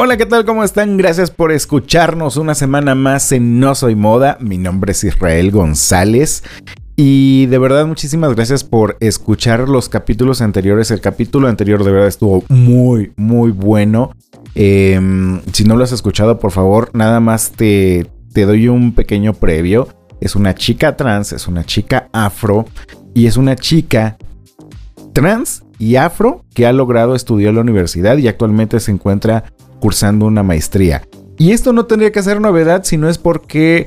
Hola, ¿qué tal? ¿Cómo están? Gracias por escucharnos una semana más en No Soy Moda. Mi nombre es Israel González. Y de verdad, muchísimas gracias por escuchar los capítulos anteriores. El capítulo anterior de verdad estuvo muy, muy bueno. Em, si no lo has escuchado, por favor, nada más te, te doy un pequeño previo. Es una chica trans, es una chica afro y es una chica trans y afro que ha logrado estudiar en la universidad y actualmente se encuentra cursando una maestría. Y esto no tendría que ser novedad si no es porque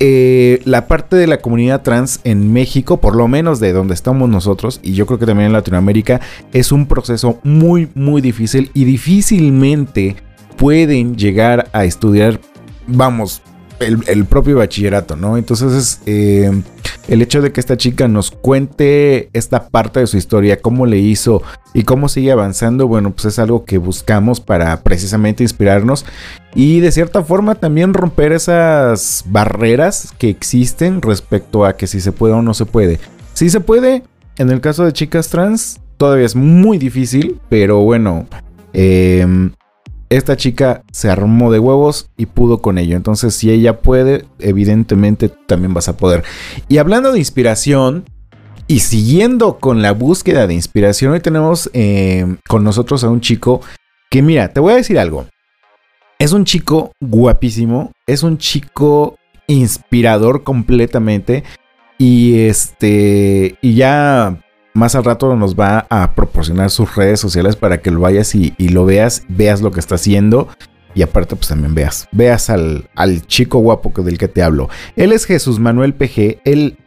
eh, la parte de la comunidad trans en México, por lo menos de donde estamos nosotros, y yo creo que también en Latinoamérica, es un proceso muy, muy difícil y difícilmente pueden llegar a estudiar, vamos, el, propio bachillerato, ¿no? Entonces, eh, el hecho de que esta chica nos cuente esta parte de su historia, cómo le hizo y cómo sigue avanzando, bueno, pues es algo que buscamos para precisamente inspirarnos y de cierta forma también romper esas barreras que existen respecto a que si se puede o no se puede. Si se puede, en el caso de chicas trans, todavía es muy difícil, pero bueno, eh, esta chica se armó de huevos y pudo con ello. Entonces, si ella puede, evidentemente también vas a poder. Y hablando de inspiración, y siguiendo con la búsqueda de inspiración, hoy tenemos eh, con nosotros a un chico que, mira, te voy a decir algo. Es un chico guapísimo, es un chico inspirador completamente. Y este, y ya más al rato nos va a proporcionar sus redes sociales para que lo vayas y, lo veas, veas lo que está haciendo. Y aparte, pues también veas, veas al, al chico guapo del que te hablo. Él es Jesús Manuel PG, él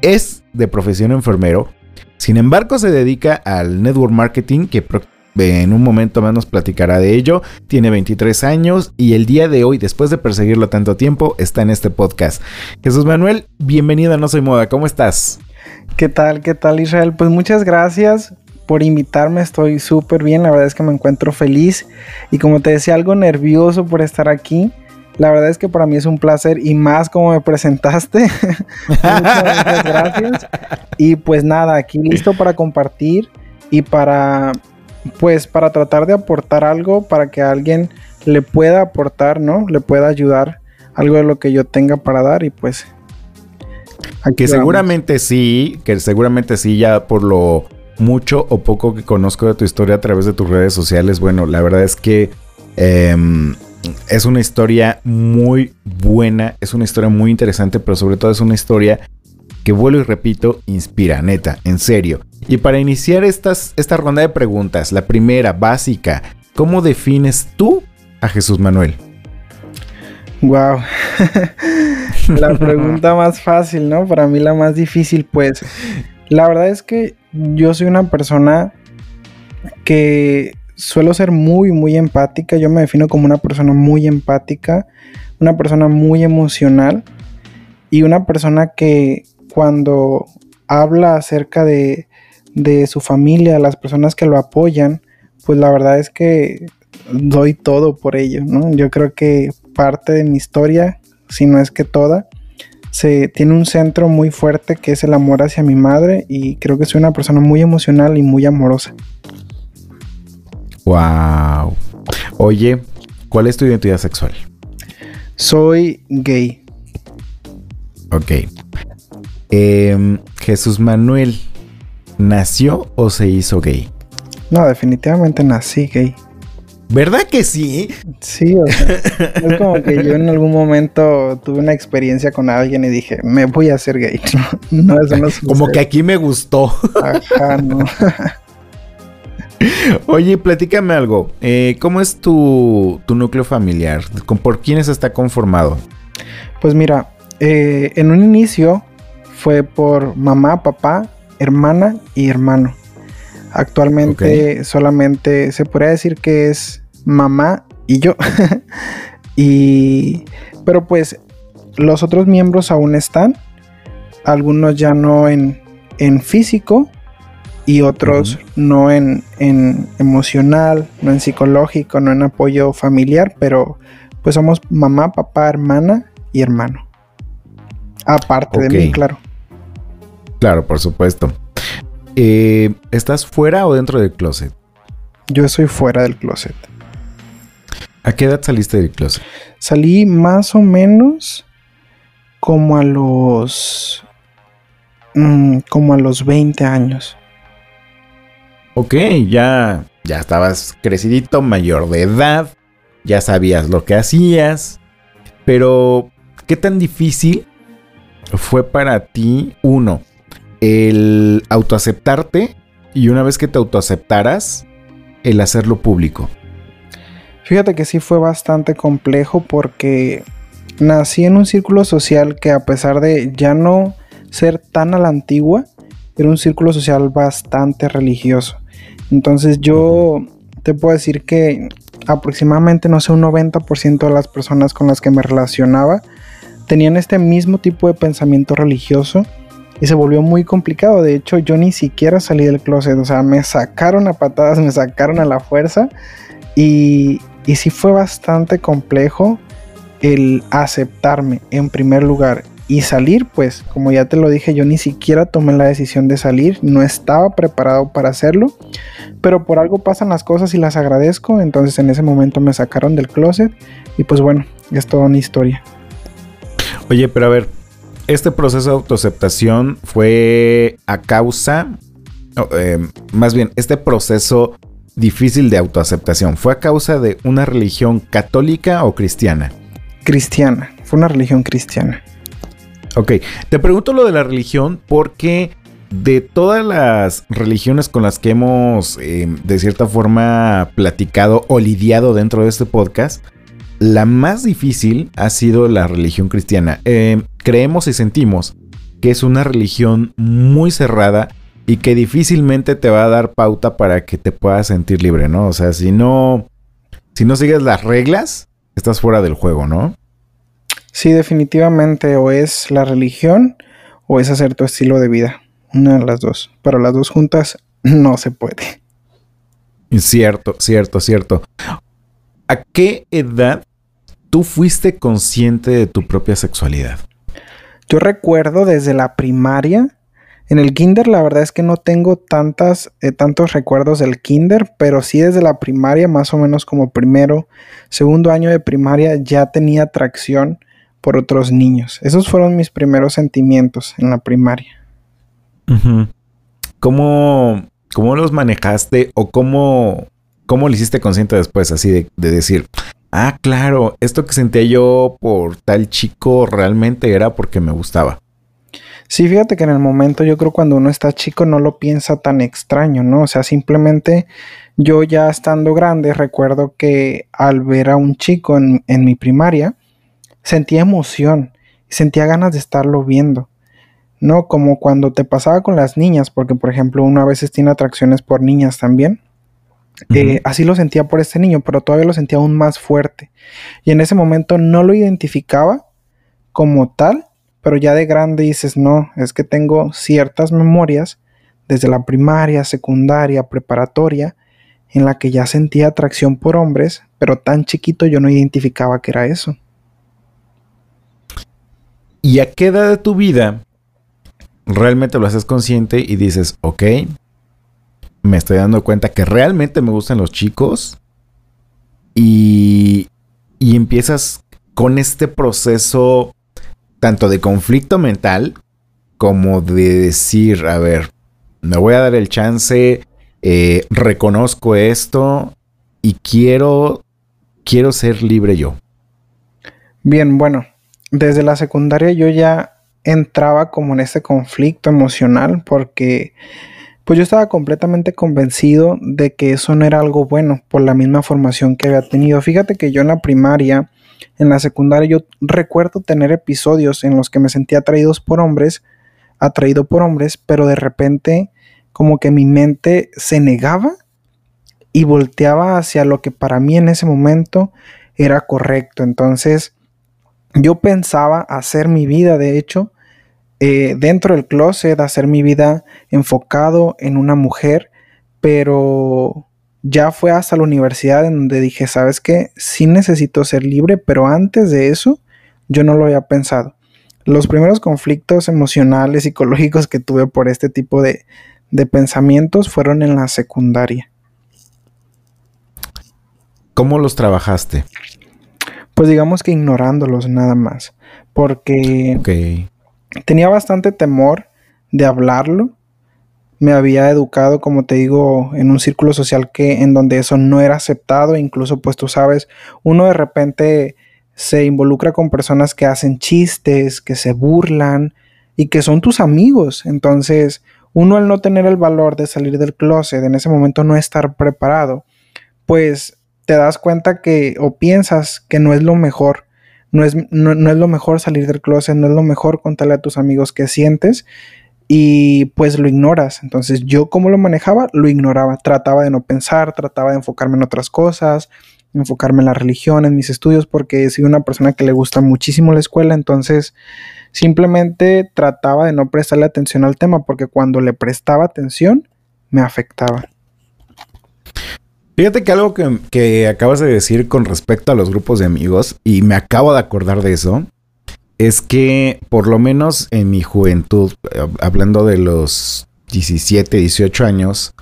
es de profesión enfermero. Sin embargo, se dedica al network marketing, que en un momento más nos platicará de ello. Tiene 23 años y el día de hoy, después de perseguirlo tanto tiempo, está en este podcast. Jesús Manuel, bienvenido a No Soy Moda, ¿cómo estás? ¿Qué tal? ¿Qué tal Israel? Pues muchas gracias por invitarme, estoy súper bien, la verdad es que me encuentro feliz y como te decía, algo nervioso por estar aquí. La verdad es que para mí es un placer y más como me presentaste. muchas, gracias. Y pues nada, aquí listo para compartir y para pues para tratar de aportar algo para que alguien le pueda aportar, ¿no? Le pueda ayudar algo de lo que yo tenga para dar y pues que seguramente sí, que seguramente sí, ya por lo mucho o poco que conozco de tu historia a través de tus redes sociales, bueno, la verdad es que em, es una historia muy buena, es una historia muy interesante, pero sobre todo es una historia que vuelvo y repito, inspira, neta, en serio. Y para iniciar estas, esta ronda de preguntas, la primera, básica, ¿cómo defines tú a Jesús Manuel? Wow. la pregunta más fácil, ¿no? Para mí la más difícil, pues. La verdad es que yo soy una persona que suelo ser muy, muy empática. Yo me defino como una persona muy empática, una persona muy emocional y una persona que cuando habla acerca de, de su familia, las personas que lo apoyan, pues la verdad es que doy todo por ello, ¿no? Yo creo que parte de mi historia, si no es que toda, se tiene un centro muy fuerte que es el amor hacia mi madre y creo que soy una persona muy emocional y muy amorosa. Wow. Oye, ¿cuál es tu identidad sexual? Soy gay. Ok. Em, Jesús Manuel, ¿nació o se hizo gay? No, definitivamente nací gay. ¿Verdad que sí? Sí, o sea, es como que yo en algún momento tuve una experiencia con alguien y dije, me voy a hacer gay. No, eso no es Como que aquí me gustó. Ajá, no. Oye, platícame algo. Eh, ¿Cómo es tu, núcleo familiar? ¿Por quiénes está conformado? Pues mira, eh, en un inicio fue por mamá, papá hermana y hermano. Actualmente solamente se podría decir que es mamá y yo. y pero pues los otros miembros aún están, algunos ya no en, en físico y otros no en, en, emocional, no en psicológico, no en apoyo familiar, pero pues somos mamá, papá, hermana y hermano. Aparte de mí, claro. Claro, por supuesto. Eh, ¿Estás fuera o dentro del closet? Yo soy fuera del closet. ¿A qué edad saliste del closet? Salí más o menos como a los... Mm, como a los 20 años. Ok, ya, ya estabas crecidito, mayor de edad, ya sabías lo que hacías, pero ¿qué tan difícil fue para ti, uno, el autoaceptarte y una vez que te autoaceptaras, el hacerlo público? Fíjate que sí fue bastante complejo porque nací en un círculo social que a pesar de ya no ser tan a la antigua, era un círculo social bastante religioso. Entonces yo te puedo decir que aproximadamente, no sé, un 90% de las personas con las que me relacionaba tenían este mismo tipo de pensamiento religioso y se volvió muy complicado. De hecho, yo ni siquiera salí del closet, o sea, me sacaron a patadas, me sacaron a la fuerza y, y sí fue bastante complejo el aceptarme en primer lugar y salir, pues como ya te lo dije, yo ni siquiera tomé la decisión de salir, no estaba preparado para hacerlo, pero por algo pasan las cosas y las agradezco, entonces en ese momento me sacaron del closet y pues bueno, es toda una historia. Oye, pero a ver, este proceso de autoaceptación fue a causa, eh, más bien, este proceso difícil de autoaceptación, ¿fue a causa de una religión católica o cristiana? Cristiana, fue una religión cristiana. Ok, te pregunto lo de la religión porque de todas las religiones con las que hemos eh, de cierta forma platicado o lidiado dentro de este podcast, la más difícil ha sido la religión cristiana. Eh, creemos y sentimos que es una religión muy cerrada y que difícilmente te va a dar pauta para que te puedas sentir libre, ¿no? O sea, si no, si no sigues las reglas, estás fuera del juego, ¿no? Sí, definitivamente o es la religión o es hacer tu estilo de vida. Una de las dos. Pero las dos juntas no se puede. Cierto, cierto, cierto. ¿A qué edad tú fuiste consciente de tu propia sexualidad? Yo recuerdo desde la primaria. En el kinder la verdad es que no tengo tantas, eh, tantos recuerdos del kinder, pero sí desde la primaria, más o menos como primero, segundo año de primaria, ya tenía atracción por otros niños. Esos fueron mis primeros sentimientos en la primaria. ¿Cómo, ¿Cómo, los manejaste o cómo, cómo lo hiciste consciente después, así de, de, decir, ah, claro, esto que sentía yo por tal chico realmente era porque me gustaba? Sí, fíjate que en el momento yo creo cuando uno está chico no lo piensa tan extraño, ¿no? O sea, simplemente yo ya estando grande recuerdo que al ver a un chico en, en mi primaria, sentía emoción sentía ganas de estarlo viendo. No como cuando te pasaba con las niñas, porque por ejemplo uno a veces tiene atracciones por niñas también. Eh, así lo sentía por este niño, pero todavía lo sentía aún más fuerte. Y en ese momento no lo identificaba como tal, pero ya de grande dices, no, es que tengo ciertas memorias desde la primaria, secundaria, preparatoria, en la que ya sentía atracción por hombres, pero tan chiquito yo no identificaba que era eso. ¿Y a qué edad de tu vida realmente lo haces consciente y dices, ok, me estoy dando cuenta que realmente me gustan los chicos y, y empiezas con este proceso tanto de conflicto mental como de decir, a ver, me voy a dar el chance, eh, reconozco esto y quiero, quiero ser libre yo. Bien, bueno, desde la secundaria yo ya entraba como en ese conflicto emocional porque pues yo estaba completamente convencido de que eso no era algo bueno por la misma formación que había tenido. Fíjate que yo en la primaria, en la secundaria, yo recuerdo tener episodios en los que me sentía atraídos por hombres, atraído por hombres, pero de repente como que mi mente se negaba y volteaba hacia lo que para mí en ese momento era correcto. Entonces yo pensaba hacer mi vida, de hecho, eh, dentro del closet, hacer mi vida enfocado en una mujer, pero ya fue hasta la universidad en donde dije, ¿sabes qué? Sí necesito ser libre, pero antes de eso yo no lo había pensado. Los primeros conflictos emocionales, psicológicos que tuve por este tipo de, de pensamientos fueron en la secundaria. ¿Cómo los trabajaste? Pues digamos que ignorándolos nada más, porque tenía bastante temor de hablarlo. Me había educado, como te digo, en un círculo social que en donde eso no era aceptado, incluso pues tú sabes, uno de repente se involucra con personas que hacen chistes, que se burlan y que son tus amigos. Entonces, uno al no tener el valor de salir del closet, en ese momento no estar preparado, pues te das cuenta que o piensas que no es lo mejor, no es, no, es lo mejor salir del closet, no es lo mejor contarle a tus amigos qué sientes y pues lo ignoras. Entonces yo como lo manejaba, lo ignoraba, trataba de no pensar, trataba de enfocarme en otras cosas, enfocarme en la religión, en mis estudios, porque soy una persona que le gusta muchísimo la escuela, entonces simplemente trataba de no prestarle atención al tema, porque cuando le prestaba atención, me afectaba. Fíjate que algo que, que, acabas de decir con respecto a los grupos de amigos, y me acabo de acordar de eso, es que por lo menos en mi juventud, hablando de los 17, 18 años,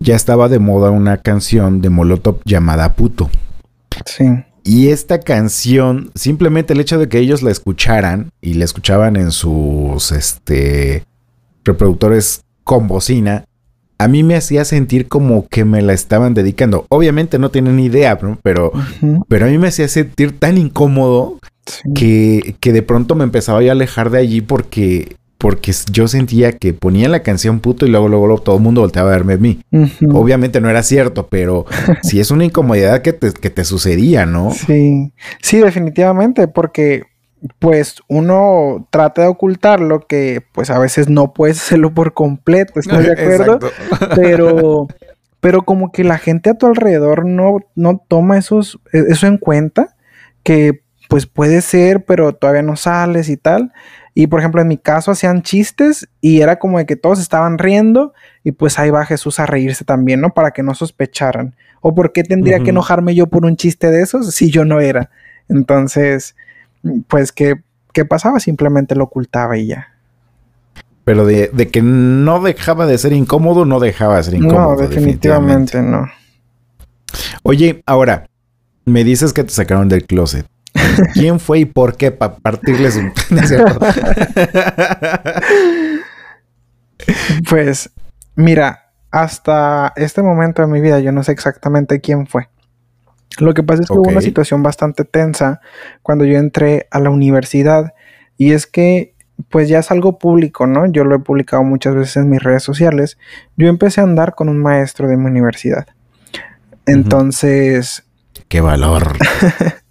ya estaba de moda una canción de Molotov llamada Puto. Sí. Y esta canción, simplemente el hecho de que ellos la escucharan y la escuchaban en sus este, reproductores con bocina, a mí me hacía sentir como que me la estaban dedicando. Obviamente no tienen ni idea, pero, pero a mí me hacía sentir tan incómodo que, que de pronto me empezaba a alejar de allí porque porque yo sentía que ponía la canción puto y luego, luego, todo el mundo volteaba a verme a mí. Obviamente no era cierto, pero sí es una incomodidad que te, que te sucedía, ¿no? Sí, sí, definitivamente, porque pues uno trata de ocultar lo que pues a veces no puedes hacerlo por completo, ¿estás de acuerdo? Pero, pero como que la gente a tu alrededor no, no toma esos, e, eso en cuenta, que pues puede ser, pero todavía no sales y tal. Y por ejemplo, en mi caso hacían chistes y era como de que todos estaban riendo y pues ahí va Jesús a reírse también, ¿no? Para que no sospecharan. ¿O por qué tendría que enojarme yo por un chiste de esos si yo no era? Entonces, pues, ¿qué, qué pasaba? Simplemente lo ocultaba y ya. Pero de, que no dejaba de ser incómodo, no dejaba de ser incómodo. No, definitivamente, no. Oye, ahora, me dices que te sacaron del closet. ¿Quién fue y por qué? Para partirles un... pues, mira, hasta este momento de mi vida yo no sé exactamente quién fue. Lo que pasa es que hubo una situación bastante tensa cuando yo entré a la universidad y es que pues ya es algo público, ¿no? Yo lo he publicado muchas veces en mis redes sociales. Yo empecé a andar con un maestro de mi universidad. Entonces... ¡Qué valor!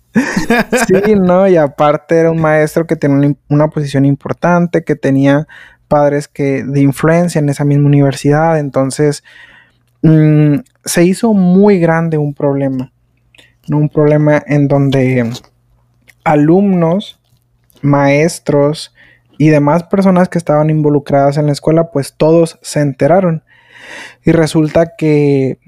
sí, no, y aparte era un maestro que tenía una posición importante, que tenía padres que de influencia en esa misma universidad, entonces mm, se hizo muy grande un problema, ¿no? un problema en donde alumnos, maestros y demás personas que estaban involucradas en la escuela, pues todos se enteraron. Y resulta que,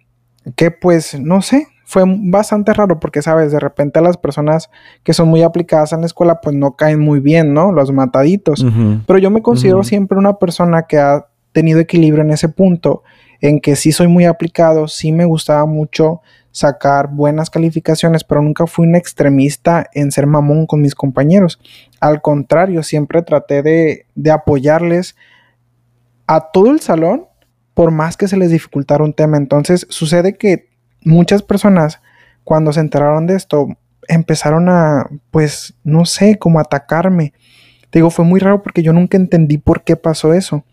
que pues, no sé, fue bastante raro porque, sabes, de repente las personas que son muy aplicadas en la escuela, pues no caen muy bien, ¿no? Los mataditos. Pero yo me considero siempre una persona que ha tenido equilibrio en ese punto, en que sí soy muy aplicado, sí me gustaba mucho sacar buenas calificaciones, pero nunca fui un extremista en ser mamón con mis compañeros. Al contrario, siempre traté de, de apoyarles a todo el salón, por más que se les dificultara un tema. Entonces, sucede que muchas personas cuando se enteraron de esto empezaron a, pues, no sé, como atacarme. Te digo, fue muy raro porque yo nunca entendí por qué pasó eso.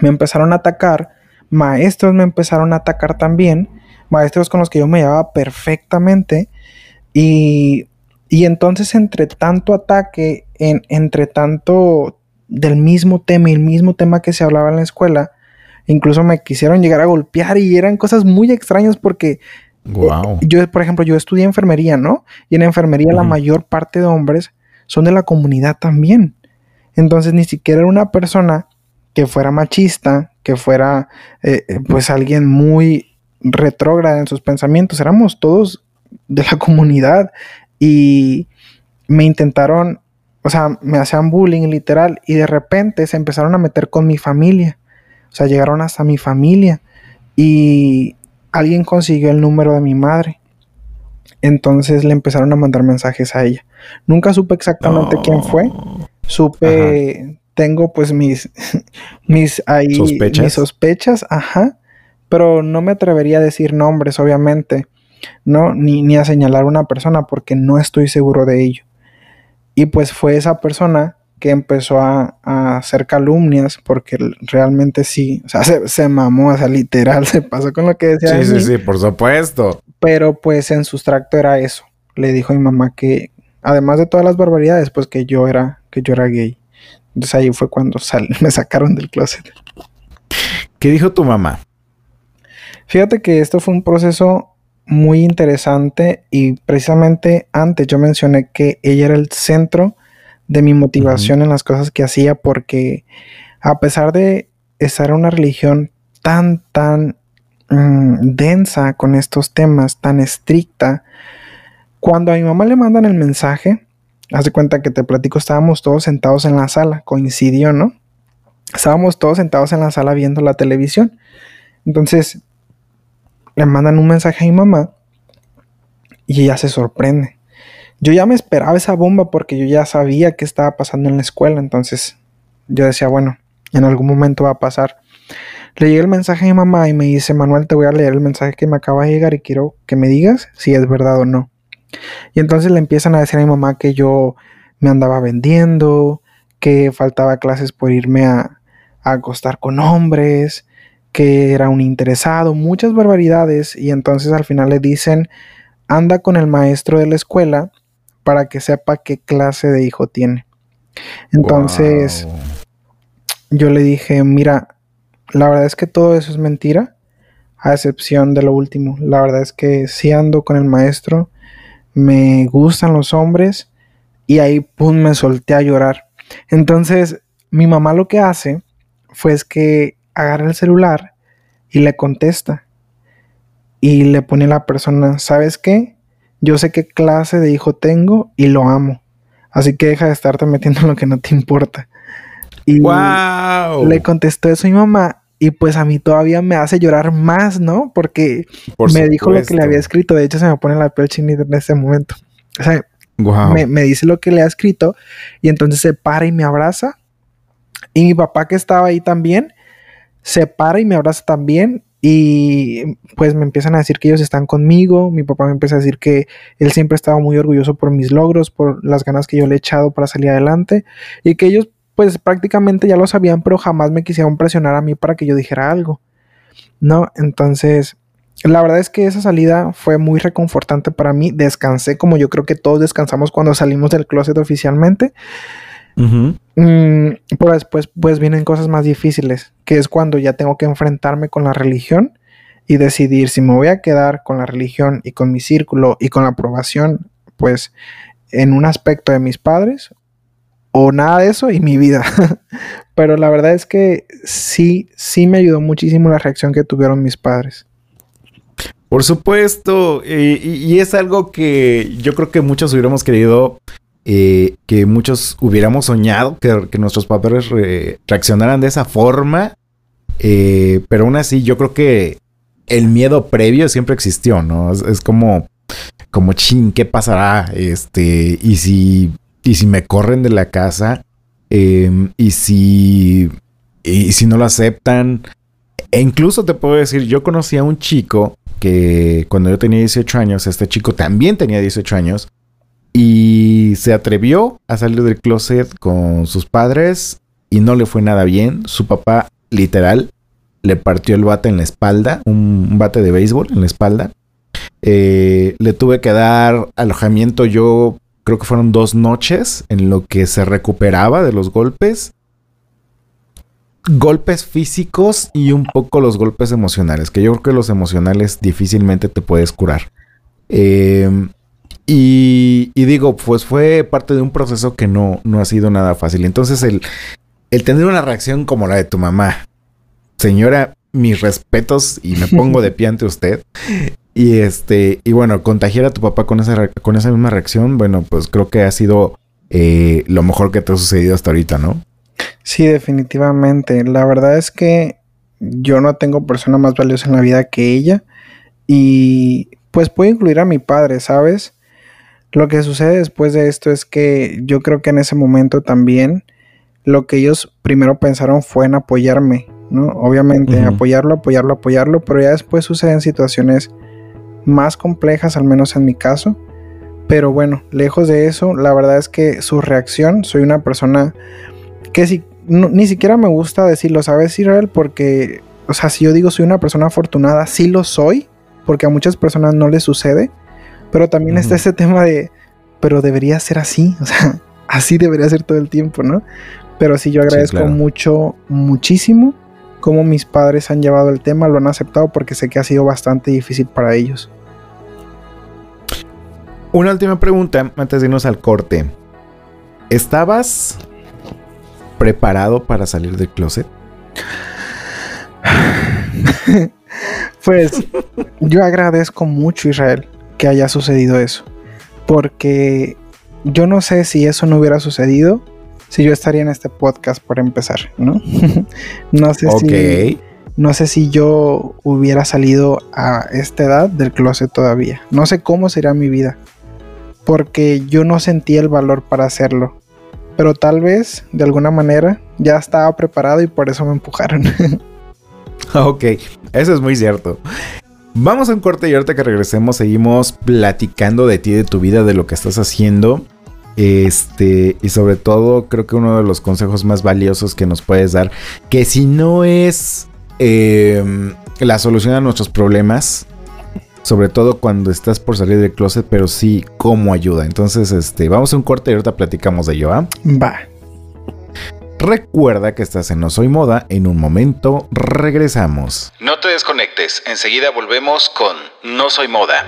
Me empezaron a atacar, maestros me empezaron a atacar también, maestros con los que yo me llevaba perfectamente. Y, y entonces entre tanto ataque, en, entre tanto del mismo tema y el mismo tema que se hablaba en la escuela. Incluso me quisieron llegar a golpear y eran cosas muy extrañas porque Wow. yo, por ejemplo, yo estudié enfermería, ¿no? Y en enfermería la mayor parte de hombres son de la comunidad también. Entonces ni siquiera era una persona que fuera machista, que fuera eh, eh, pues alguien muy retrógrada en sus pensamientos. Éramos todos de la comunidad y me intentaron, o sea, me hacían bullying literal y de repente se empezaron a meter con mi familia. O sea, llegaron hasta mi familia y alguien consiguió el número de mi madre. Entonces le empezaron a mandar mensajes a ella. Nunca supe exactamente quién fue. Supe, tengo pues mis, mis ahí, ¿Sospechas? mis sospechas, ajá. Pero no me atrevería a decir nombres, obviamente. No, ni, ni a señalar una persona porque no estoy seguro de ello. Y pues fue esa persona que empezó a, a hacer calumnias porque realmente sí, o sea, se, se mamó, o sea, literal, se pasó con lo que decía. de Sí, sí, mí. sí, por supuesto. Pero pues en sustracto era eso. Le dijo a mi mamá que, además de todas las barbaridades, pues que yo era, que yo era gay. Entonces ahí fue cuando sal- me sacaron del closet. ¿Qué dijo tu mamá? Fíjate que esto fue un proceso muy interesante y precisamente antes yo mencioné que ella era el centro de mi motivación en las cosas que hacía porque a pesar de estar en una religión tan, tan mm, densa con estos temas, tan estricta, cuando a mi mamá le mandan el mensaje, haz de cuenta que te platico, estábamos todos sentados en la sala, coincidió, ¿no? Estábamos todos sentados en la sala viendo la televisión. Entonces, le mandan un mensaje a mi mamá y ella se sorprende. Yo ya me esperaba esa bomba porque yo ya sabía qué estaba pasando en la escuela, entonces yo decía, bueno, en algún momento va a pasar. Le llega el mensaje a mi mamá y me dice, Manuel, te voy a leer el mensaje que me acaba de llegar y quiero que me digas si es verdad o no. Y entonces le empiezan a decir a mi mamá que yo me andaba vendiendo, que faltaba clases por irme a, a acostar con hombres, que era un interesado, muchas barbaridades. Y entonces al final le dicen, anda con el maestro de la escuela para que sepa qué clase de hijo tiene. Entonces yo le dije, mira, la verdad es que todo eso es mentira, a excepción de lo último. La verdad es que sí ando con el maestro, me gustan los hombres y ahí, pum, me solté a llorar. Entonces, mi mamá lo que hace fue es que agarra el celular y le contesta. Y le pone a la persona, ¿sabes qué? Yo sé qué clase de hijo tengo y lo amo. Así que deja de estarte metiendo en lo que no te importa. Y ¡Wow! le contestó eso a mi mamá y pues a mí todavía me hace llorar más, ¿no? Porque Por me dijo lo que le había escrito. De hecho, se me pone la piel chinita en este momento. O sea, me, me dice lo que le ha escrito y entonces se para y me abraza. Y mi papá que estaba ahí también, se para y me abraza también. Y pues me empiezan a decir que ellos están conmigo. Mi papá me empieza a decir que él siempre estaba muy orgulloso por mis logros, por las ganas que yo le he echado para salir adelante. Y que ellos pues prácticamente ya lo sabían, pero jamás me quisieron presionar a mí para que yo dijera algo. ¿No? Entonces, la verdad es que esa salida fue muy reconfortante para mí. Descansé como yo creo que todos descansamos cuando salimos del closet oficialmente. Ujú. Mm, pero después pues vienen cosas más difíciles, que es cuando ya tengo que enfrentarme con la religión y decidir si me voy a quedar con la religión y con mi círculo y con la aprobación, pues en un aspecto de mis padres o nada de eso y mi vida. pero la verdad es que sí, sí me ayudó muchísimo la reacción que tuvieron mis padres. Por supuesto. y es algo que yo creo que muchos hubiéramos querido. Eh, que muchos hubiéramos soñado que, nuestros padres re- reaccionaran de esa forma. eh, pero aún así, yo creo que el miedo previo siempre existió, ¿no? Es, es como. Como chin, ¿qué pasará? Este. Y si. Y si me corren de la casa. em, y si. Y si no lo aceptan. E incluso te puedo decir, yo conocí a un chico que cuando yo tenía 18 años, este chico también tenía 18 años y se atrevió a salir del closet con sus padres y no le fue nada bien. Su papá literal le partió el bate en la espalda, un, bate de béisbol en la espalda. Eh, le tuve que dar alojamiento yo creo que fueron dos noches en lo que se recuperaba de los golpes. golpes físicos y un poco los golpes emocionales, que yo creo que los emocionales difícilmente te puedes curar. Eh, y, digo, pues fue parte de un proceso que no, no ha sido nada fácil. Entonces, el, el tener una reacción como la de tu mamá, señora, mis respetos y me pongo de pie ante usted. Y este, y bueno, contagiar a tu papá con esa, con esa misma reacción, bueno, pues creo que ha sido eh, lo mejor que te ha sucedido hasta ahorita, ¿no? Sí, definitivamente. La verdad es que yo no tengo persona más valiosa en la vida que ella. Y pues puedo incluir a mi padre, ¿sabes? Lo que sucede después de esto es que yo creo que en ese momento también lo que ellos primero pensaron fue en apoyarme, ¿no? Obviamente, apoyarlo, apoyarlo, apoyarlo, pero ya después suceden situaciones más complejas, al menos en mi caso. Pero bueno, lejos de eso, la verdad es que su reacción, soy una persona que si, ni siquiera me gusta decirlo, ¿sabes, Israel? Porque, o sea, si yo digo soy una persona afortunada, sí lo soy, porque a muchas personas no les sucede, pero también está ese tema de, pero debería ser así, o sea, así debería ser todo el tiempo, ¿no? Pero sí, yo agradezco mucho, muchísimo cómo mis padres han llevado el tema, lo han aceptado porque sé que ha sido bastante difícil para ellos. Una última pregunta antes de irnos al corte. ¿Estabas preparado para salir del closet? pues yo agradezco mucho Israel que haya sucedido eso. Porque yo no sé si eso no hubiera sucedido, si yo estaría en este podcast por empezar, ¿no? no sé si no sé si yo hubiera salido a esta edad del closet todavía. No sé cómo sería mi vida. Porque yo no sentía el valor para hacerlo pero tal vez de alguna manera ya estaba preparado y por eso me empujaron. ok, eso es muy cierto. Vamos a un corte y ahorita que regresemos seguimos platicando de ti, de tu vida, de lo que estás haciendo. Este, y sobre todo creo que uno de los consejos más valiosos que nos puedes dar, que si no es em, la solución a nuestros problemas, sobre todo cuando estás por salir del closet, pero sí como ayuda. Entonces, este, vamos a un corte y ahorita platicamos de ello, ¿ah? Va. Recuerda que estás en No Soy Moda, en un momento regresamos. No te desconectes, enseguida volvemos con No Soy Moda.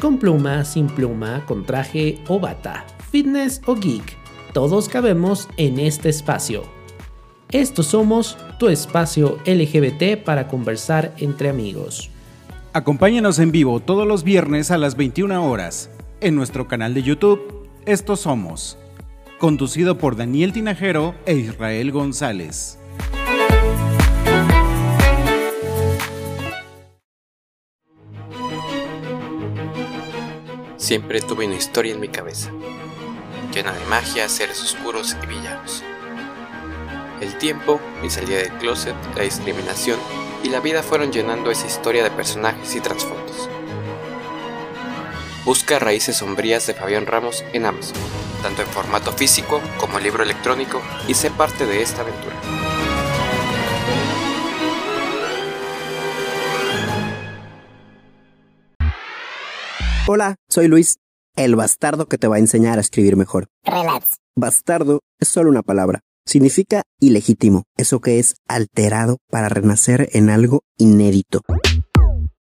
Con pluma, sin pluma, con traje o bata, fitness o geek todos cabemos en este espacio. Estos somos tu espacio LGBT para conversar entre amigos. Acompáñanos en vivo todos los viernes a las 21 horas en nuestro canal de YouTube Estos Somos, conducido por Daniel Tinajero e Israel González. Siempre tuve una historia en mi cabeza llena de magia, seres oscuros y villanos. El tiempo, mi salida del closet, la discriminación y la vida fueron llenando esa historia de personajes y trasfondos. Busca Raíces Sombrías de Fabián Ramos en Amazon, tanto en formato físico como libro electrónico, y sé parte de esta aventura. Hola, soy Luis el bastardo que te va a enseñar a escribir mejor. Relax. Bastardo es solo una palabra. Significa ilegítimo, eso que es alterado para renacer en algo inédito.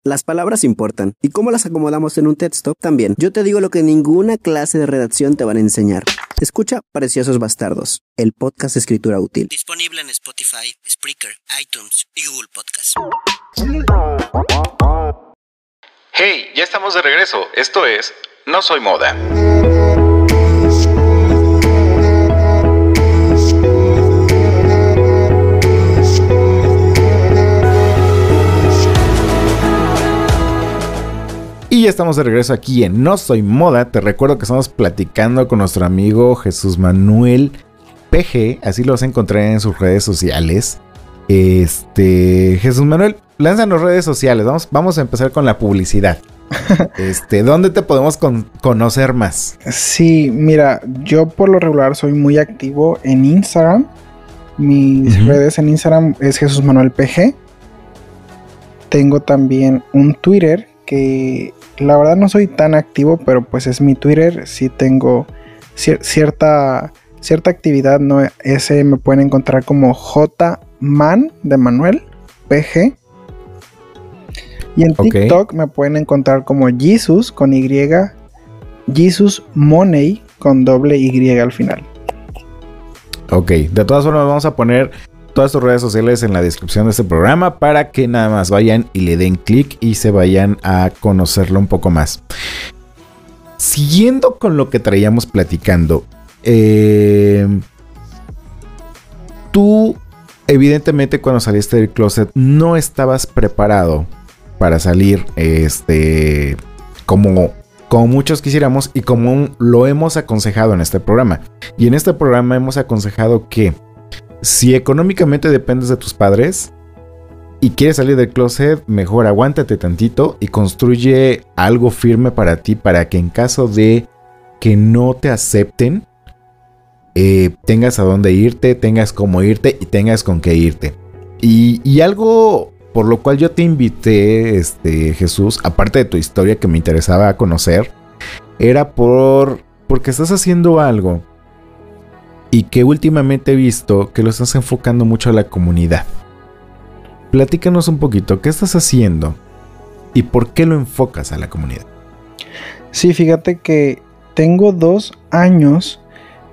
Las palabras importan, y cómo las acomodamos en un texto también. Yo te digo lo que ninguna clase de redacción te van a enseñar. Escucha Preciosos Bastardos, el podcast de escritura útil. Disponible en Spotify, Spreaker, iTunes y Google Podcasts. Hey, ya estamos de regreso. Esto es no soy moda. Y ya estamos de regreso aquí en No Soy Moda. Te recuerdo que estamos platicando con nuestro amigo Jesús Manuel PG. Así lo vas a encontrar en sus redes sociales. Este, Jesús Manuel, lánzanos redes sociales. Vamos, vamos a empezar con la publicidad. este, ¿dónde te podemos conocer más? Sí, mira, yo por lo regular soy muy activo en Instagram. Mis redes en Instagram es Jesús Manuel PG. Tengo también un Twitter que la verdad no soy tan activo, pero pues es mi Twitter, sí tengo cierta, cierta actividad, ¿no? Ese me pueden encontrar como Jman de Manuel, PG. Y en TikTok me pueden encontrar como Jesus con Y, Jesus Money con doble Y al final. Ok, de todas formas vamos a poner todas tus redes sociales en la descripción de este programa para que nada más vayan y le den clic y se vayan a conocerlo un poco más. Siguiendo con lo que traíamos platicando, eh, tú evidentemente cuando saliste del closet no estabas preparado para salir este como como muchos quisiéramos y como lo hemos aconsejado en este programa. Y en este programa hemos aconsejado que si económicamente dependes de tus padres y quieres salir del closet, mejor aguántate tantito y construye algo firme para ti para que en caso de que no te acepten, eh, tengas a dónde irte, tengas cómo irte y tengas con qué irte. Y, algo por lo cual yo te invité, este, Jesús, aparte de tu historia que me interesaba conocer, era por porque estás haciendo algo y que últimamente he visto que lo estás enfocando mucho a la comunidad. Platícanos un poquito, ¿qué estás haciendo y por qué lo enfocas a la comunidad? Sí, fíjate que tengo dos años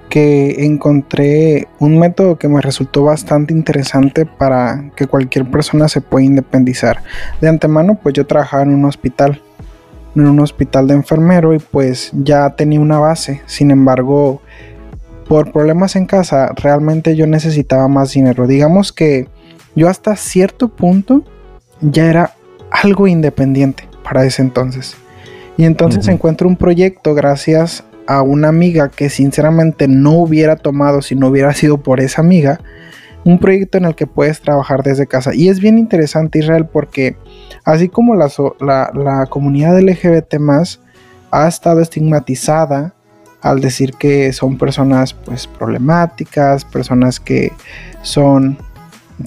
que encontré un método que me resultó bastante interesante para que cualquier persona se pueda independizar. De antemano, pues yo trabajaba en un hospital, en un hospital de enfermero y pues ya tenía una base. Sin embargo, por problemas en casa, realmente yo necesitaba más dinero. Digamos que yo hasta cierto punto ya era algo independiente para ese entonces. Y entonces encuentro un proyecto gracias a una amiga que sinceramente no hubiera tomado si no hubiera sido por esa amiga. Un proyecto en el que puedes trabajar desde casa. Y es bien interesante Israel porque así como la, la, la comunidad LGBT más ha estado estigmatizada al decir que son personas pues problemáticas, personas que son,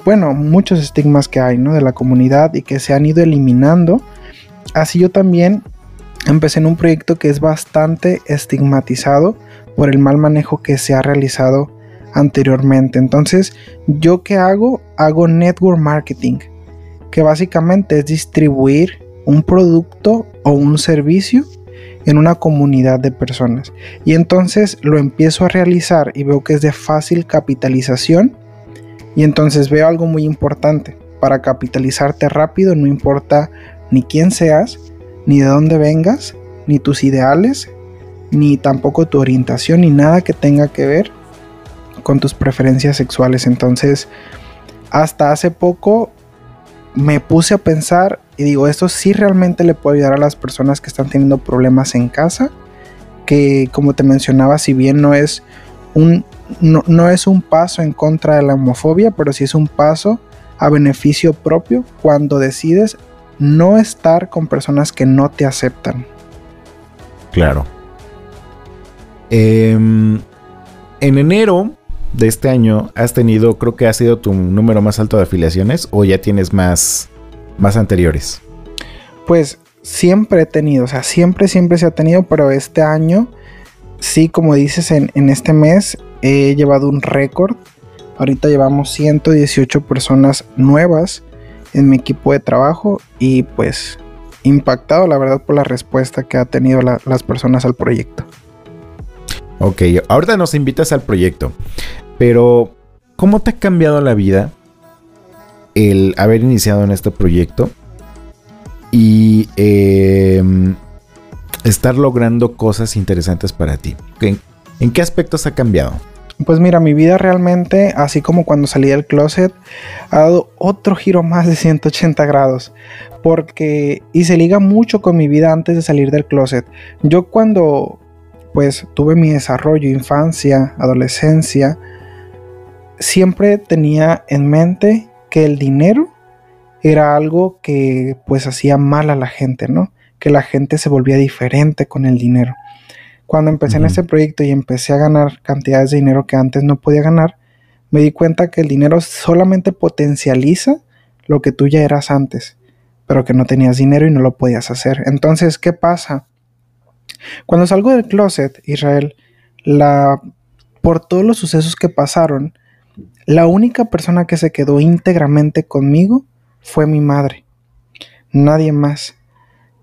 bueno, muchos estigmas que hay, ¿no? De la comunidad y que se han ido eliminando. Así yo también empecé en un proyecto que es bastante estigmatizado por el mal manejo que se ha realizado anteriormente. Entonces, ¿yo qué hago? Hago network marketing, que básicamente es distribuir un producto o un servicio en una comunidad de personas. Y entonces lo empiezo a realizar y veo que es de fácil capitalización. Y entonces veo algo muy importante. Para capitalizarte rápido no importa ni quién seas, ni de dónde vengas, ni tus ideales, ni tampoco tu orientación, ni nada que tenga que ver con tus preferencias sexuales. Entonces, hasta hace poco me puse a pensar y digo, esto sí realmente le puede ayudar a las personas que están teniendo problemas en casa, que como te mencionaba, si bien no es un, no, es un paso en contra de la homofobia, pero sí es un paso a beneficio propio cuando decides no estar con personas que no te aceptan. Claro. Em, en enero de este año has tenido, creo que ha sido tu número más alto de afiliaciones o ya tienes más, más anteriores? Pues siempre he tenido, o sea, siempre, siempre se ha tenido, pero este año, sí, como dices, en, en este mes he llevado un récord. Ahorita llevamos 118 personas nuevas en mi equipo de trabajo y pues impactado la verdad por la respuesta que ha tenido las personas al proyecto. Ok, ahorita nos invitas al proyecto, pero ¿cómo te ha cambiado la vida el haber iniciado en este proyecto y em, estar logrando cosas interesantes para ti? ¿En, ¿En qué aspectos ha cambiado? Pues mira, mi vida realmente, así como cuando salí del closet, ha dado otro giro más de 180 grados. Porque, y se liga mucho con mi vida antes de salir del closet. Yo cuando pues tuve mi desarrollo, infancia, adolescencia, siempre tenía en mente que el dinero era algo que pues hacía mal a la gente, ¿no? Que la gente se volvía diferente con el dinero. Cuando empecé en este proyecto y empecé a ganar cantidades de dinero que antes no podía ganar, me di cuenta que el dinero solamente potencializa lo que tú ya eras antes pero que no tenías dinero y no lo podías hacer. Entonces, ¿qué pasa? Cuando salgo del closet, Israel, por todos los sucesos que pasaron, la única persona que se quedó íntegramente conmigo fue mi madre. Nadie más.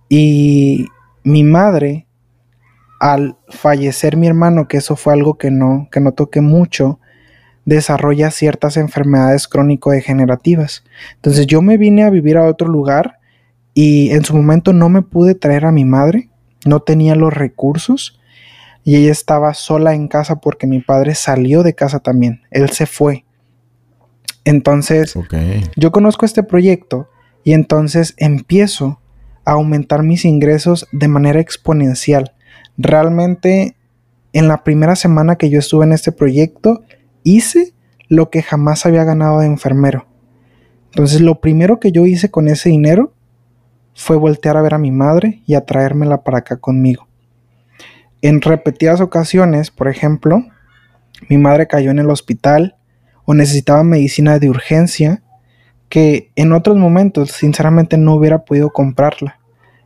Y mi madre, al fallecer mi hermano, que eso fue algo que no, que no toqué mucho, desarrolla ciertas enfermedades crónico-degenerativas. Entonces yo me vine a vivir a otro lugar y en su momento no me pude traer a mi madre, no tenía los recursos y ella estaba sola en casa porque mi padre salió de casa también, él se fue. Entonces yo conozco este proyecto y entonces empiezo a aumentar mis ingresos de manera exponencial. Realmente en la primera semana que yo estuve en este proyecto, hice lo que jamás había ganado de enfermero. Entonces lo primero que yo hice con ese dinero fue voltear a ver a mi madre y a traérmela para acá conmigo. En repetidas ocasiones, por ejemplo, mi madre cayó en el hospital o necesitaba medicina de urgencia que en otros momentos sinceramente no hubiera podido comprarla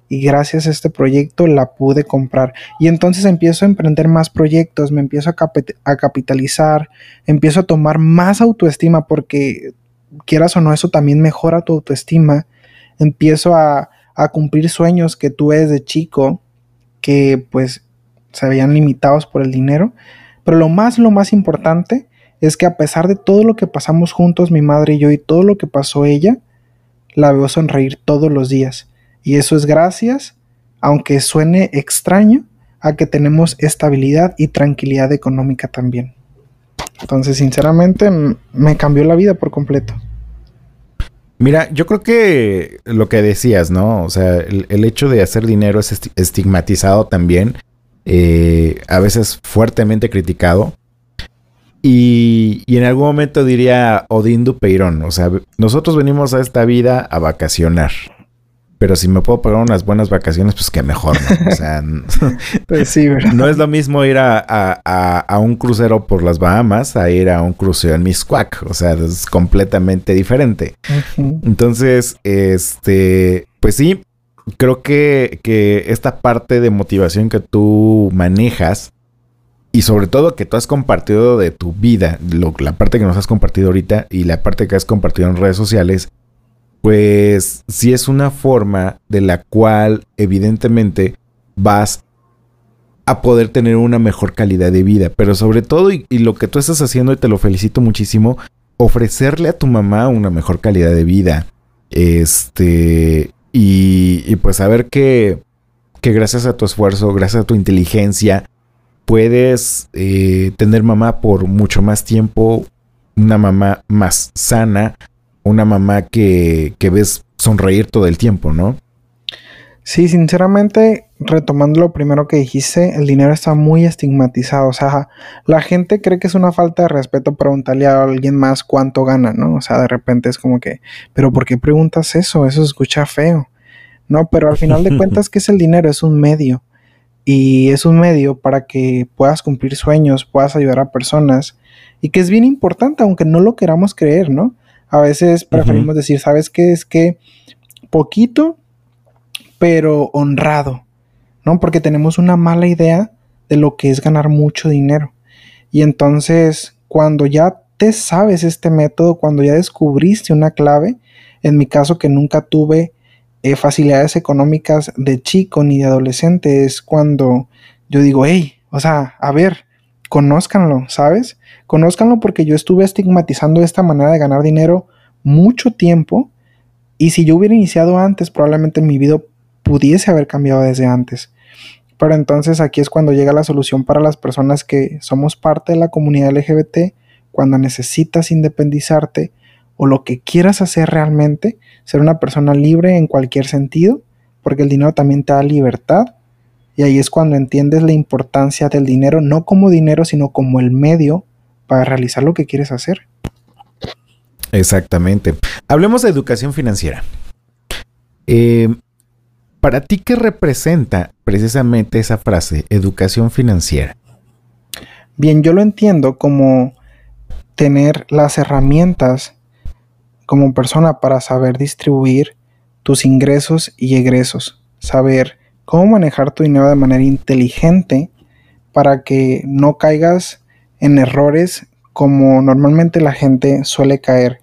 y gracias a este proyecto la pude comprar. Y entonces empiezo a emprender más proyectos, me empiezo a, capitalizar, empiezo a tomar más autoestima porque quieras o no, eso también mejora tu autoestima. Empiezo a, a cumplir sueños que tuve desde chico que pues se veían limitados por el dinero. Pero lo más, lo más importante es que a pesar de todo lo que pasamos juntos, mi madre y yo, y todo lo que pasó ella, la veo sonreír todos los días. Y eso es gracias, aunque suene extraño, a que tenemos estabilidad y tranquilidad económica también. Entonces, sinceramente, me cambió la vida por completo. Mira, yo creo que lo que decías, ¿no? O sea, el, hecho de hacer dinero es estigmatizado también, eh, a veces fuertemente criticado. Y, y, en algún momento diría Odín Dupeirón, o sea, nosotros venimos a esta vida a vacacionar, pero si me puedo pagar unas buenas vacaciones, pues que mejor, ¿no? O sea, pues no es lo mismo ir a, un crucero por las Bahamas a ir a un crucero en Miscuac, o sea, es completamente diferente. Entonces, este, pues sí, creo que, que esta parte de motivación que tú manejas, y sobre todo que tú has compartido de tu vida, la parte que nos has compartido ahorita y la parte que has compartido en redes sociales, pues sí es una forma de la cual evidentemente vas a poder tener una mejor calidad de vida, pero sobre todo, y, lo que tú estás haciendo, y te lo felicito muchísimo, ofrecerle a tu mamá una mejor calidad de vida. Este, y, y pues saber que, que gracias a tu esfuerzo, gracias a tu inteligencia, puedes eh, tener mamá por mucho más tiempo, una mamá más sana, una mamá que, que ves sonreír todo el tiempo, ¿no? Sí, sinceramente, retomando lo primero que dijiste, el dinero está muy estigmatizado. O sea, la gente cree que es una falta de respeto preguntarle a alguien más cuánto gana, ¿no? O sea, de repente es como que, pero ¿por qué preguntas eso? Eso se escucha feo. No, pero al final de cuentas, ¿qué es el dinero? Es un medio. Y es un medio para que puedas cumplir sueños, puedas ayudar a personas. Y que es bien importante, aunque no lo queramos creer, ¿no? A veces preferimos decir, ¿sabes qué? Es que poquito, pero honrado, ¿no? Porque tenemos una mala idea de lo que es ganar mucho dinero. Y entonces, cuando ya te sabes este método, cuando ya descubriste una clave, en mi caso que nunca tuve eh, facilidades económicas de chico ni de adolescente, es cuando yo digo, hey, o sea, a ver, conózcanlo, ¿sabes? Conózcanlo porque yo estuve estigmatizando esta manera de ganar dinero mucho tiempo y si yo hubiera iniciado antes, probablemente mi vida pudiese haber cambiado desde antes. Pero entonces aquí es cuando llega la solución para las personas que somos parte de la comunidad LGBT, cuando necesitas independizarte o lo que quieras hacer realmente, ser una persona libre en cualquier sentido, porque el dinero también te da libertad y ahí es cuando entiendes la importancia del dinero, no como dinero, sino como el medio para realizar lo que quieres hacer. Exactamente. Hablemos de educación financiera. Eh, ¿Para ti qué representa precisamente esa frase, educación financiera? Bien, yo lo entiendo como tener las herramientas como persona para saber distribuir tus ingresos y egresos, saber cómo manejar tu dinero de manera inteligente para que no caigas en errores como normalmente la gente suele caer.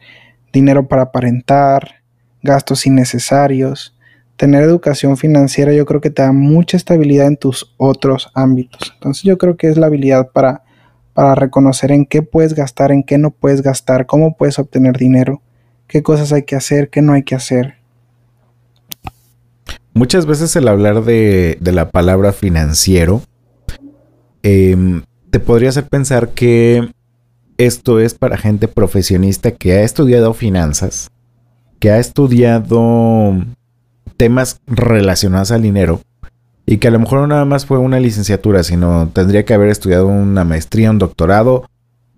Dinero para aparentar, gastos innecesarios. Tener educación financiera yo creo que te da mucha estabilidad en tus otros ámbitos. Entonces yo creo que es la habilidad para, para reconocer en qué puedes gastar, en qué no puedes gastar, cómo puedes obtener dinero, qué cosas hay que hacer, qué no hay que hacer. Muchas veces el hablar de, de la palabra financiero em, te podría hacer pensar que esto es para gente profesionista que ha estudiado finanzas, que ha estudiado temas relacionados al dinero y que a lo mejor no nada más fue una licenciatura, sino tendría que haber estudiado una maestría, un doctorado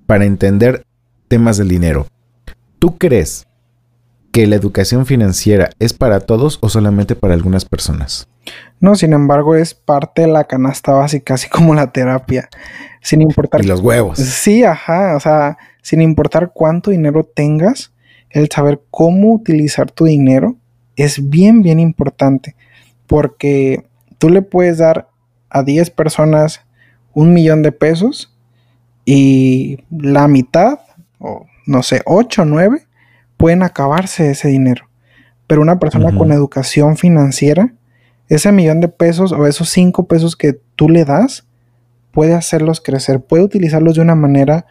para entender temas del dinero. ¿Tú crees que la educación financiera es para todos o solamente para algunas personas? No, sin embargo, es parte de la canasta básica, así como la terapia. Sin importar. Y los huevos. Sí, ajá. O sea, sin importar cuánto dinero tengas, el saber cómo utilizar tu dinero es bien, bien importante. Porque tú le puedes dar a 10 personas un millón de pesos y la mitad, o no sé, 8 o 9, pueden acabarse ese dinero. Pero una persona con educación financiera, ese millón de pesos o esos 5 pesos que tú le das, puede hacerlos crecer, puede utilizarlos de una manera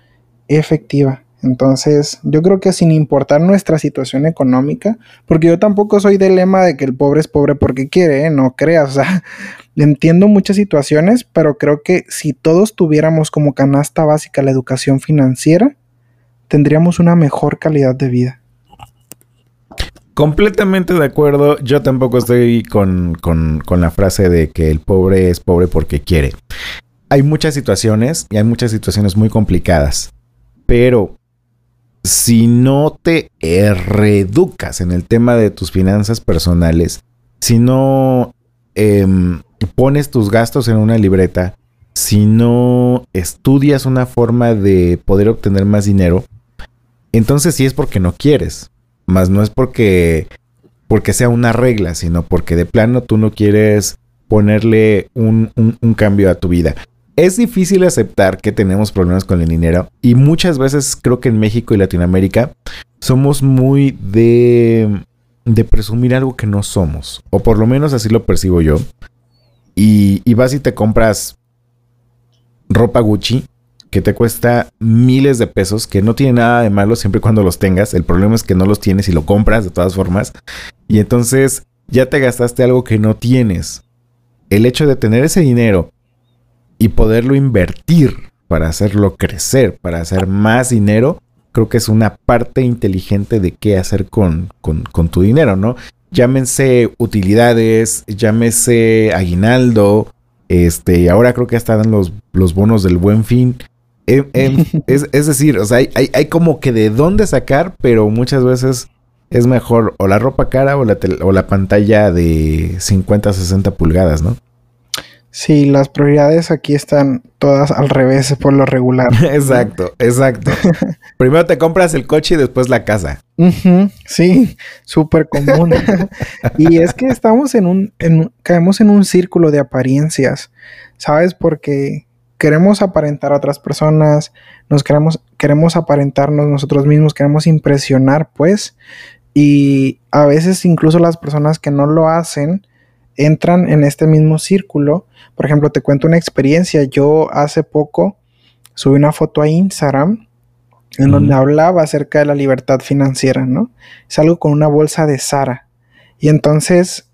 efectiva. Entonces, yo creo que sin importar nuestra situación económica, porque yo tampoco soy del lema de que el pobre es pobre porque quiere, ¿eh? no creas, o sea, entiendo muchas situaciones, pero creo que si todos tuviéramos como canasta básica la educación financiera, tendríamos una mejor calidad de vida. Completamente de acuerdo, yo tampoco estoy con, con, con la frase de que el pobre es pobre porque quiere hay muchas situaciones y hay muchas situaciones muy complicadas, pero si no te reeducas en el tema de tus finanzas personales, si no em, pones tus gastos en una libreta, si no estudias una forma de poder obtener más dinero, entonces sí es porque no quieres, más no es porque porque sea una regla, sino porque de plano tú no quieres ponerle un cambio a tu vida es difícil aceptar que tenemos problemas con el dinero y muchas veces creo que en México y Latinoamérica somos muy de, presumir algo que no somos, o por lo menos así lo percibo yo. Y, y vas y te compras ropa Gucci que te cuesta miles de pesos, que no tiene nada de malo siempre y cuando los tengas. El problema es que no los tienes y lo compras de todas formas. Y entonces ya te gastaste algo que no tienes. El hecho de tener ese dinero y poderlo invertir para hacerlo crecer, para hacer más dinero, creo que es una parte inteligente de qué hacer con, con, tu dinero, ¿no? Llámense utilidades, llámese aguinaldo, este, ahora creo que hasta dan los, los bonos del buen fin. Em, em, es, decir, o sea, hay, hay, como que de dónde sacar, pero muchas veces es mejor o la ropa cara o la, o la pantalla de 50, 60 pulgadas, ¿no? Sí, las prioridades aquí están todas al revés por lo regular. exacto, exacto. Primero te compras el coche y después la casa. sí, súper común. y es que estamos en un, en, caemos en un círculo de apariencias, ¿sabes? Porque queremos aparentar a otras personas, nos queremos, queremos aparentarnos nosotros mismos, queremos impresionar, pues. Y a veces incluso las personas que no lo hacen, entran en este mismo círculo. Por ejemplo, te cuento una experiencia. Yo hace poco subí una foto a Instagram en donde hablaba acerca de la libertad financiera, ¿no? Salgo con una bolsa de Sara. Y entonces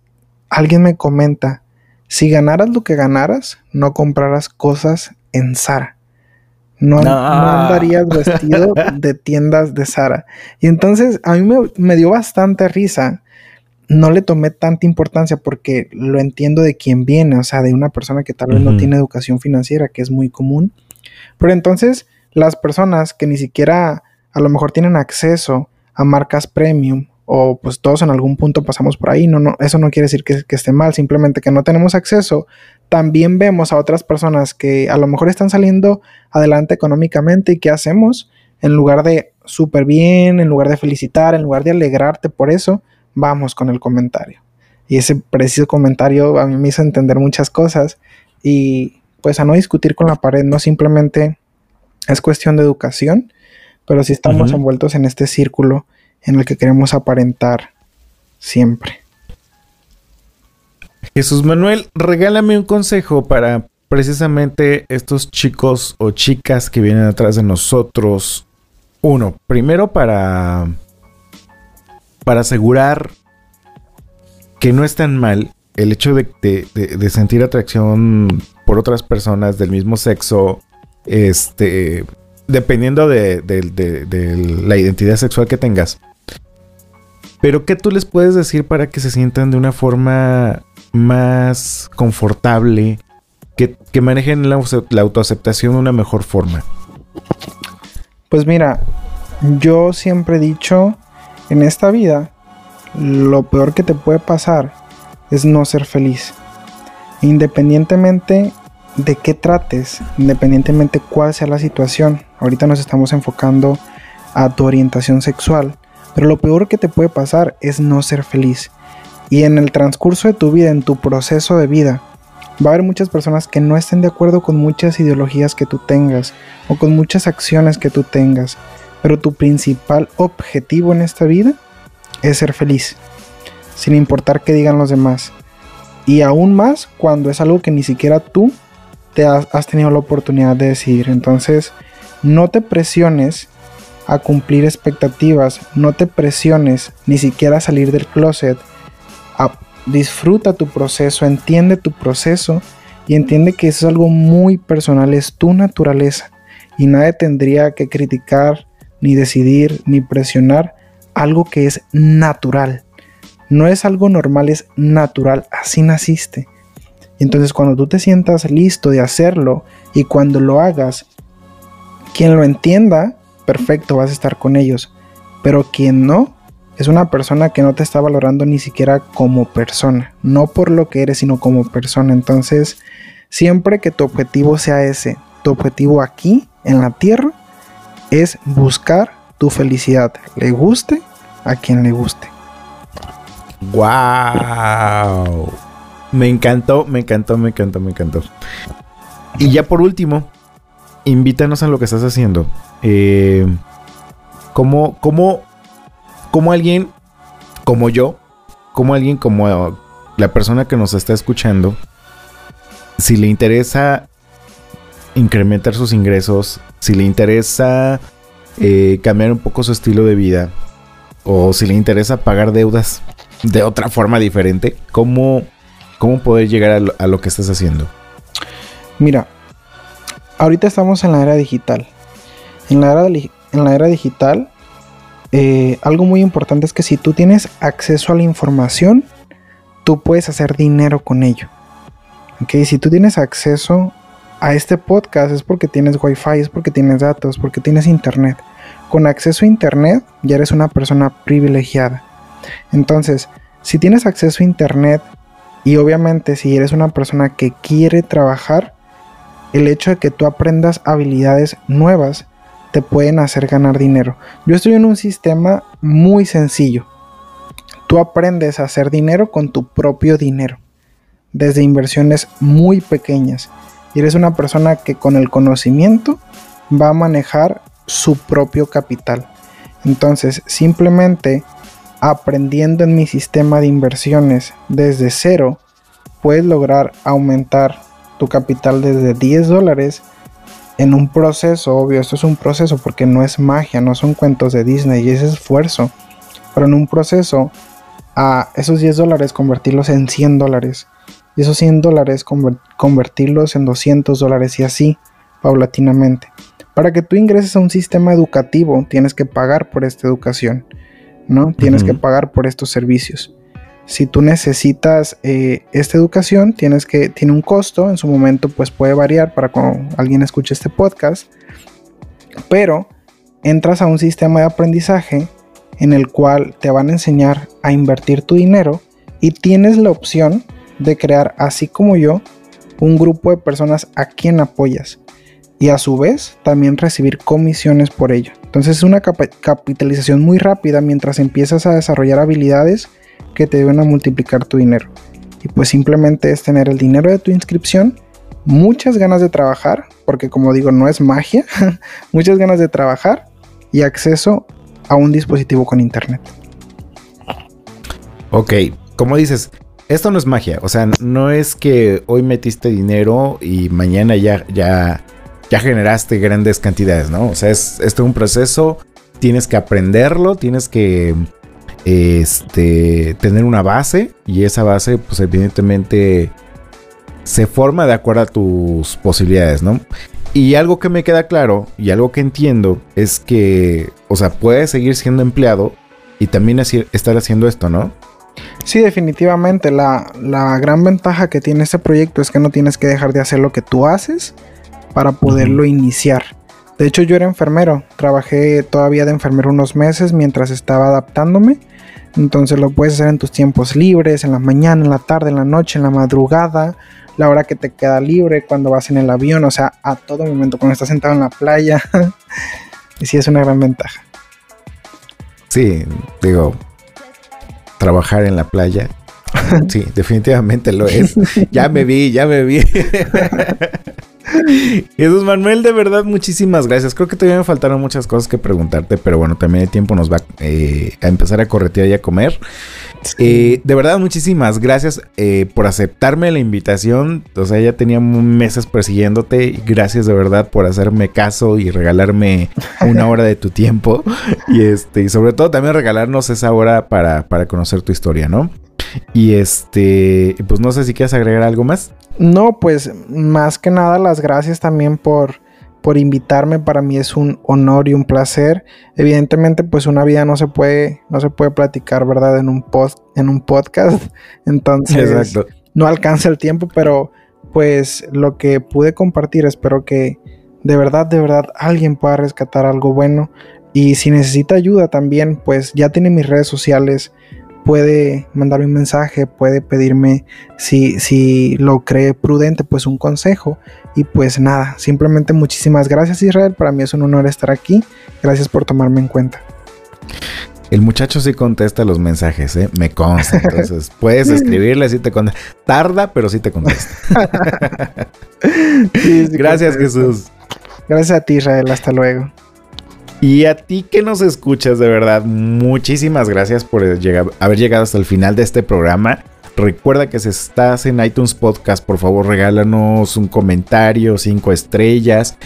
alguien me comenta, si ganaras lo que ganaras, no comprarás cosas en Sara. No, andarías vestido de tiendas de Sara. Y entonces a mí me, me dio bastante risa no le tomé tanta importancia porque lo entiendo de quién viene, o sea, de una persona que tal vez no tiene educación financiera, que es muy común. Pero entonces, las personas que ni siquiera a lo mejor tienen acceso a marcas premium, o pues todos en algún punto pasamos por ahí, no, no, eso no quiere decir que, que esté mal, simplemente que no tenemos acceso. También vemos a otras personas que a lo mejor están saliendo adelante económicamente y ¿qué hacemos? En lugar de súper bien, en lugar de felicitar, en lugar de alegrarte por eso, vamos con el comentario. Y ese preciso comentario a mí me hizo entender muchas cosas y pues a no discutir con la pared, no simplemente es cuestión de educación, pero si estamos envueltos en este círculo en el que queremos aparentar siempre. Jesús Manuel, regálame un consejo para precisamente estos chicos o chicas que vienen atrás de nosotros. Uno, primero para para asegurar que no es tan mal el hecho de, sentir atracción por otras personas del mismo sexo, este, dependiendo de, la identidad sexual que tengas. Pero ¿qué tú les puedes decir para que se sientan de una forma más confortable, que, manejen la, la autoaceptación de una mejor forma? Pues mira, yo siempre he dicho en esta vida, lo peor que te puede pasar es no ser feliz. Independientemente de qué trates, independientemente cuál sea la situación, ahorita nos estamos enfocando a tu orientación sexual, pero lo peor que te puede pasar es no ser feliz. Y en el transcurso de tu vida, en tu proceso de vida, va a haber muchas personas que no estén de acuerdo con muchas ideologías que tú tengas o con muchas acciones que tú tengas. Pero tu principal objetivo en esta vida es ser feliz, sin importar qué digan los demás. Y aún más cuando es algo que ni siquiera tú te has, tenido la oportunidad de decidir. Entonces, no te presiones a cumplir expectativas, no te presiones ni siquiera a salir del closet. disfruta tu proceso, entiende tu proceso y entiende que eso es algo muy personal, es tu naturaleza y nadie tendría que criticar ni decidir, ni presionar algo que es natural. No es algo normal, es natural, así naciste. Entonces cuando tú te sientas listo de hacerlo y cuando lo hagas, quien lo entienda, perfecto, vas a estar con ellos. Pero quien no, es una persona que no te está valorando ni siquiera como persona. No por lo que eres, sino como persona. Entonces, siempre que tu objetivo sea ese, tu objetivo aquí, en la tierra, es buscar tu felicidad, le guste a quien le guste. ¡Wow! Me encantó, me encantó, me encantó, me encantó. Y ya por último, invítanos a lo que estás haciendo. Eh, ¿cómo, cómo, alguien como yo, como alguien como la persona que nos está escuchando, si le interesa incrementar sus ingresos, si le interesa eh, cambiar un poco su estilo de vida, o si le interesa pagar deudas de otra forma diferente, ¿cómo, cómo poder llegar a lo, que estás haciendo? Mira, ahorita estamos en la era digital. En la era, digital, eh, algo muy importante es que si tú tienes acceso a la información, tú puedes hacer dinero con ello. ¿Okay? Si tú tienes acceso a este podcast es porque tienes wifi, es porque tienes datos, porque tienes internet. Con acceso a internet ya eres una persona privilegiada. Entonces, si tienes acceso a internet y obviamente si eres una persona que quiere trabajar, el hecho de que tú aprendas habilidades nuevas te pueden hacer ganar dinero. Yo estoy en un sistema muy sencillo. Tú aprendes a hacer dinero con tu propio dinero, desde inversiones muy pequeñas y eres una persona que con el conocimiento va a manejar su propio capital. Entonces, simplemente aprendiendo en mi sistema de inversiones desde cero, puedes lograr aumentar tu capital desde 10 dólares en un proceso, obvio, esto es un proceso porque no es magia, no son cuentos de Disney y es esfuerzo, pero en un proceso a esos 10 dólares convertirlos en 100 dólares y esos 100 dólares convertirlos en 200 dólares y así paulatinamente. Para que tú ingreses a un sistema educativo tienes que pagar por esta educación, ¿no? Tienes que pagar por estos servicios. Si tú necesitas eh, esta educación, tienes que, tiene un costo, en su momento pues puede variar para cuando alguien escuche este podcast, pero entras a un sistema de aprendizaje en el cual te van a enseñar a invertir tu dinero y tienes la opción de crear, así como yo, un grupo de personas a quien apoyas y a su vez también recibir comisiones por ello. Entonces es una capitalización muy rápida mientras empiezas a desarrollar habilidades que te ayuden a multiplicar tu dinero. Y pues simplemente es tener el dinero de tu inscripción, muchas ganas de trabajar, porque como digo, no es magia, muchas ganas de trabajar y acceso a un dispositivo con internet. Ok, como dices, esto no es magia, o sea, no es que hoy metiste dinero y mañana ya, ya, ya generaste grandes cantidades, ¿no? O sea, es, esto es un proceso, tienes que aprenderlo, tienes que este, tener una base y esa base, pues evidentemente se forma de acuerdo a tus posibilidades, ¿no? Y algo que me queda claro y algo que entiendo es que, o sea, puedes seguir siendo empleado y también estar haciendo esto, ¿no? Sí, definitivamente. La, la, gran ventaja que tiene este proyecto es que no tienes que dejar de hacer lo que tú haces para poderlo iniciar. De hecho, yo era enfermero. Trabajé todavía de enfermero unos meses mientras estaba adaptándome. Entonces lo puedes hacer en tus tiempos libres, en la mañana, en la tarde, en la noche, en la madrugada, la hora que te queda libre, cuando vas en el avión, o sea, a todo momento, cuando estás sentado en la playa. y sí es una gran ventaja. Sí, digo, trabajar en la playa. Sí, definitivamente lo es. Ya me vi, ya me vi. Jesús Manuel, de verdad, muchísimas gracias. Creo que todavía me faltaron muchas cosas que preguntarte, pero bueno, también el tiempo nos va eh, a empezar a corretear y a comer. Eh, de verdad, muchísimas gracias eh, por aceptarme la invitación. O sea, ya tenía meses persiguiéndote. Gracias de verdad por hacerme caso y regalarme una hora de tu tiempo. Y este, y sobre todo también regalarnos esa hora para, para conocer tu historia, ¿no? Y este, pues no sé si quieres agregar algo más. No, pues más que nada las gracias también por, por invitarme. Para mí es un honor y un placer. Evidentemente, pues una vida no se puede, no se puede platicar, ¿verdad? En un post, en un podcast. Entonces, no alcanza el tiempo, pero pues lo que pude compartir, espero que de verdad, de verdad alguien pueda rescatar algo bueno. Y si necesita ayuda también, pues ya tiene mis redes sociales puede mandarme un mensaje, puede pedirme si, si lo cree prudente, pues un consejo. Y pues nada, simplemente muchísimas gracias Israel, para mí es un honor estar aquí, gracias por tomarme en cuenta. El muchacho sí contesta los mensajes, ¿eh? me consta. Entonces, puedes escribirle, si te contesta. Tarda, pero sí te contesta. Gracias, Jesús. Gracias a ti, Israel. Hasta luego. Y a ti que nos escuchas, de verdad, muchísimas gracias por haber llegado hasta el final de este programa. Recuerda que si estás en iTunes Podcast, por favor regálanos un comentario, cinco estrellas.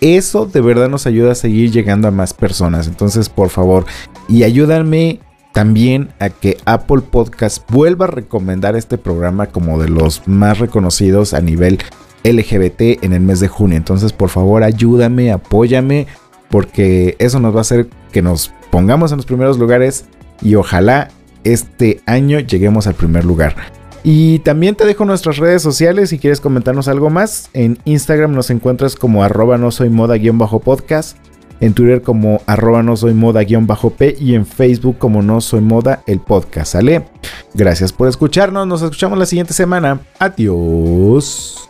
Eso de verdad nos ayuda a seguir llegando a más personas. Entonces, por favor, y ayúdame también a que Apple Podcast vuelva a recomendar este programa como de los más reconocidos a nivel LGBT en el mes de junio. Entonces, por favor, ayúdame, apóyame porque eso nos va a hacer que nos pongamos en los primeros lugares y ojalá este año lleguemos al primer lugar. Y también te dejo nuestras redes sociales si quieres comentarnos algo más. En Instagram nos encuentras como arroba no soy moda-podcast. En Twitter como arroba no soy moda-p y en Facebook como no soy moda el podcast. ¿Sale? Gracias por escucharnos. Nos escuchamos la siguiente semana. Adiós.